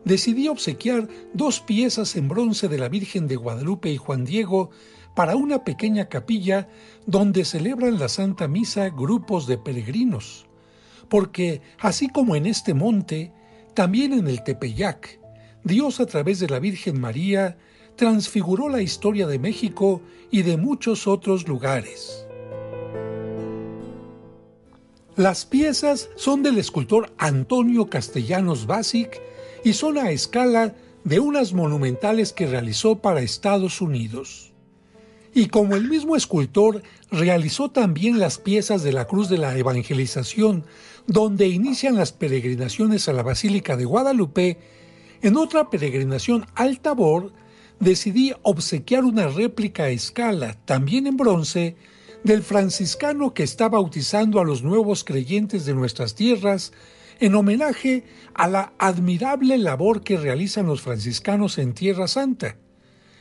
decidí obsequiar dos piezas en bronce de la Virgen de Guadalupe y Juan Diego para una pequeña capilla donde celebran la Santa Misa grupos de peregrinos, porque así como en este monte, también en el Tepeyac, Dios a través de la Virgen María transfiguró la historia de México y de muchos otros lugares. Las piezas son del escultor Antonio Castellanos Basic y son a escala de unas monumentales que realizó para Estados Unidos. Y como el mismo escultor realizó también las piezas de la Cruz de la Evangelización, donde inician las peregrinaciones a la Basílica de Guadalupe, en otra peregrinación al Tabor, decidí obsequiar una réplica a escala, también en bronce, del franciscano que está bautizando a los nuevos creyentes de nuestras tierras, en homenaje a la admirable labor que realizan los franciscanos en Tierra Santa.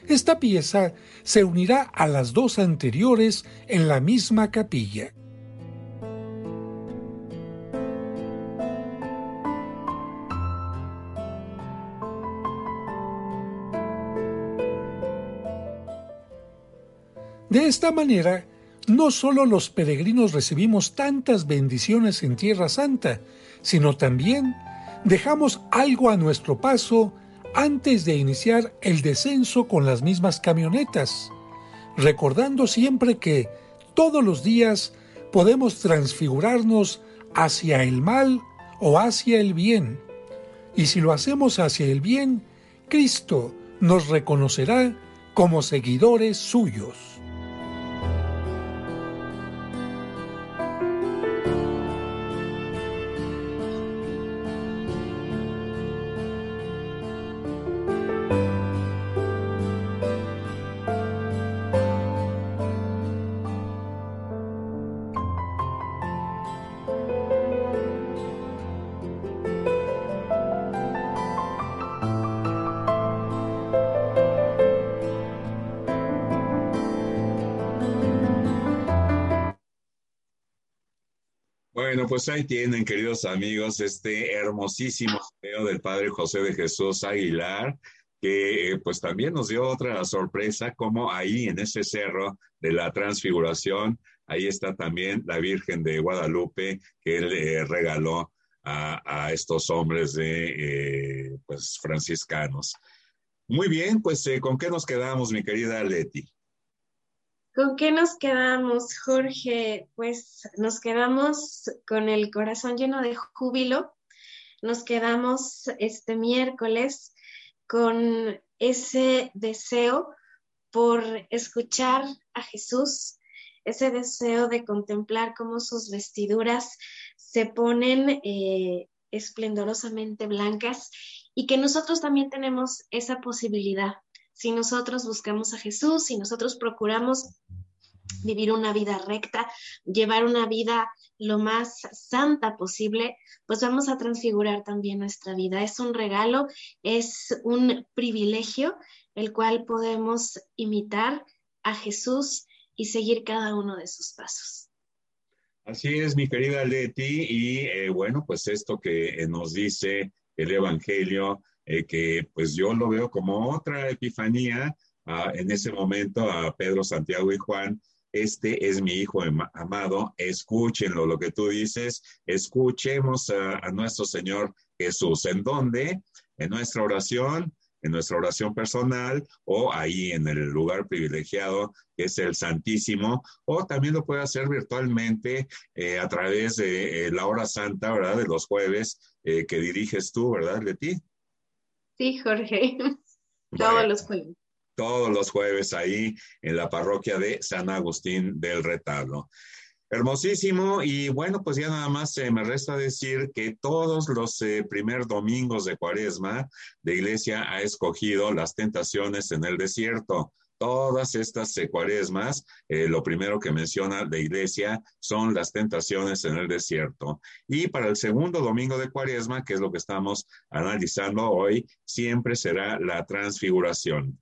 Esta pieza se unirá a las dos anteriores en la misma capilla. De esta manera, no solo los peregrinos recibimos tantas bendiciones en Tierra Santa, sino también dejamos algo a nuestro paso antes de iniciar el descenso con las mismas camionetas, recordando siempre que todos los días podemos transfigurarnos hacia el mal o hacia el bien. Y si lo hacemos hacia el bien, Cristo nos reconocerá como seguidores suyos. Bueno, pues ahí tienen, queridos amigos, este hermosísimo video del Padre José de Jesús Aguilar, que pues también nos dio otra sorpresa, como ahí en ese cerro de la transfiguración, ahí está también la Virgen de Guadalupe que él eh, regaló a, estos hombres de eh, pues franciscanos. Muy bien, pues eh, ¿con qué nos quedamos, mi querida Leti? ¿Con qué nos quedamos, Jorge? Pues nos quedamos con el corazón lleno de júbilo. Nos quedamos este miércoles con ese deseo por escuchar a Jesús, ese deseo de contemplar cómo sus vestiduras se ponen eh, esplendorosamente blancas y que nosotros también tenemos esa posibilidad si nosotros buscamos a Jesús, si nosotros procuramos vivir una vida recta, llevar una vida lo más santa posible, pues vamos a transfigurar también nuestra vida. Es un regalo, es un privilegio el cual podemos imitar a Jesús y seguir cada uno de sus pasos. Así es, mi querida Leti, y eh, bueno, pues esto que nos dice el Evangelio eh, que pues yo lo veo como otra epifanía ah, en ese momento a Pedro, Santiago y Juan. Este es mi hijo amado, escúchenlo, lo que tú dices, escuchemos a, nuestro Señor Jesús. ¿En dónde? En nuestra oración, en nuestra oración personal o ahí en el lugar privilegiado que es el Santísimo, o también lo puede hacer virtualmente eh, a través de eh, la hora santa, ¿verdad? De los jueves que diriges tú, ¿verdad, Leti? Sí, Jorge. Todos los jueves. Todos los jueves ahí en la parroquia de San Agustín del Retablo. Hermosísimo y bueno, pues ya nada más eh, me resta decir que todos los eh, primeros domingos de cuaresma de iglesia ha escogido las tentaciones en el desierto. Todas estas cuaresmas, eh, lo primero que menciona la iglesia son las tentaciones en el desierto. Y para el segundo domingo de cuaresma, que es lo que estamos analizando hoy, siempre será la transfiguración.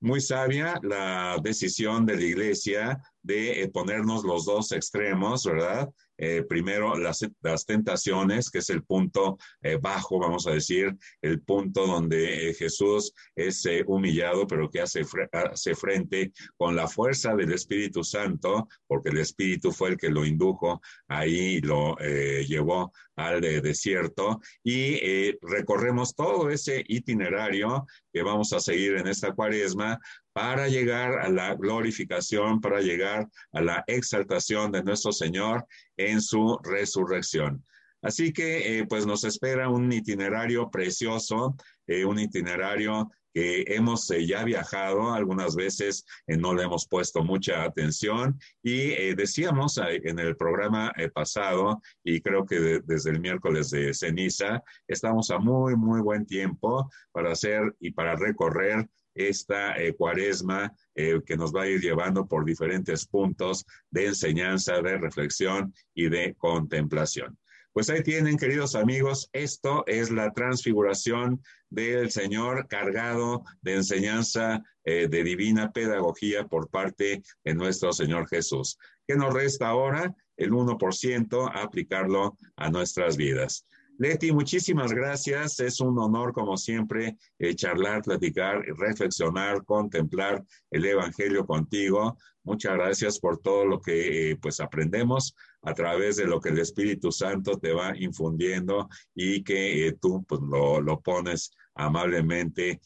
Muy sabia la decisión de la iglesia de eh, ponernos los dos extremos, ¿verdad? Eh, primero las, tentaciones, que es el punto eh, bajo, vamos a decir, el punto donde Jesús es humillado, pero que hace, hace frente con la fuerza del Espíritu Santo, porque el Espíritu fue el que lo indujo ahí lo llevó al desierto. Y recorremos todo ese itinerario que vamos a seguir en esta cuaresma para llegar a la glorificación, para llegar a la exaltación de nuestro Señor en su resurrección. Así que eh, pues nos espera un itinerario precioso, eh, un itinerario que hemos eh, ya viajado algunas veces, no le hemos puesto mucha atención y decíamos en el programa pasado, y creo que desde el miércoles de ceniza, estamos a muy, muy buen tiempo para hacer y para recorrer esta eh, cuaresma eh, que nos va a ir llevando por diferentes puntos de enseñanza, de reflexión y de contemplación. Pues ahí tienen, queridos amigos, esto es la transfiguración del Señor cargado de enseñanza eh, de divina pedagogía por parte de nuestro Señor Jesús. ¿Qué nos resta ahora? El 1% aplicarlo a nuestras vidas. Leti, muchísimas gracias. Es un honor, como siempre, eh, charlar, platicar, reflexionar, contemplar el Evangelio contigo. Muchas gracias por todo lo que eh, pues aprendemos a través de lo que el Espíritu Santo te va infundiendo y que eh, tú pues, lo, lo, pones amablemente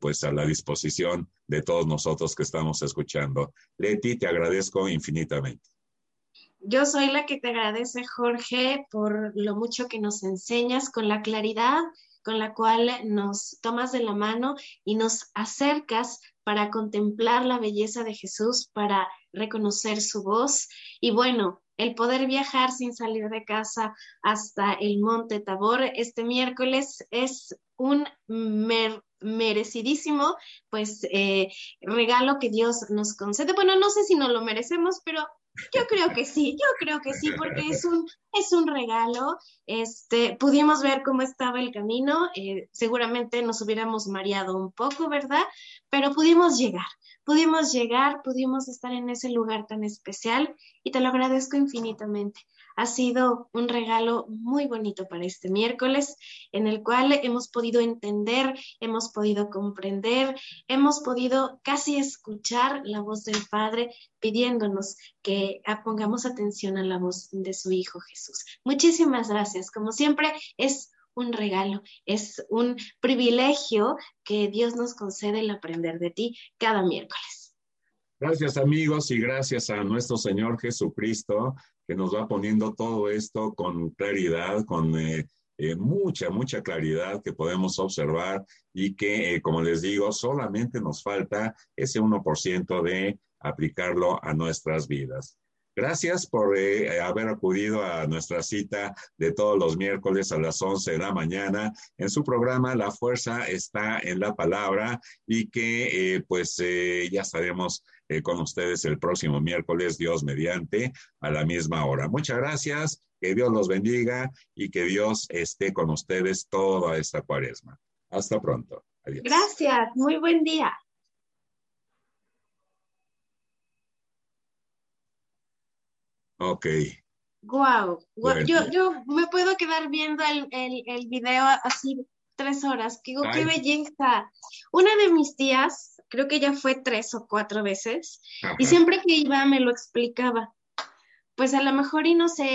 pues a la disposición de todos nosotros que estamos escuchando. Leti, te agradezco infinitamente. Yo soy la que te agradece, Jorge, por lo mucho que nos enseñas, con la claridad con la cual nos tomas de la mano y nos acercas para contemplar la belleza de Jesús, para reconocer su voz. Y bueno, el poder viajar sin salir de casa hasta el Monte Tabor este miércoles es un merecidísimo pues eh, regalo que Dios nos concede. Bueno, no sé si no lo merecemos, pero yo creo que sí, yo creo que sí, porque es un, es un regalo. Este, pudimos ver cómo estaba el camino, eh, seguramente nos hubiéramos mareado un poco, ¿verdad? Pero pudimos llegar, pudimos llegar, pudimos estar en ese lugar tan especial y te lo agradezco infinitamente. Ha sido un regalo muy bonito para este miércoles, en el cual hemos podido entender, hemos podido comprender, hemos podido casi escuchar la voz del Padre pidiéndonos que pongamos atención a la voz de su Hijo Jesús. Muchísimas gracias. Como siempre, es un regalo, es un privilegio que Dios nos concede el aprender de ti cada miércoles. Gracias amigos y gracias a nuestro Señor Jesucristo que nos va poniendo todo esto con claridad, con eh, eh, mucha, mucha claridad que podemos observar y que, eh, como les digo, solamente nos falta ese 1% de aplicarlo a nuestras vidas. Gracias por eh, haber acudido a nuestra cita de todos los miércoles a las 11 de la mañana en su programa La Fuerza está en la palabra y que eh, pues eh, ya estaremos con ustedes el próximo miércoles, Dios mediante, a la misma hora. Muchas gracias, que Dios los bendiga y que Dios esté con ustedes toda esta cuaresma. Hasta pronto. Adiós. Gracias, muy buen día. Ok. Wow. Yo, yo me puedo quedar viendo el, el, el video así tres horas. Qué, qué, belleza. Una de mis tías, creo que ya fue tres o cuatro veces, y siempre que iba me lo explicaba. Pues a lo mejor y no sé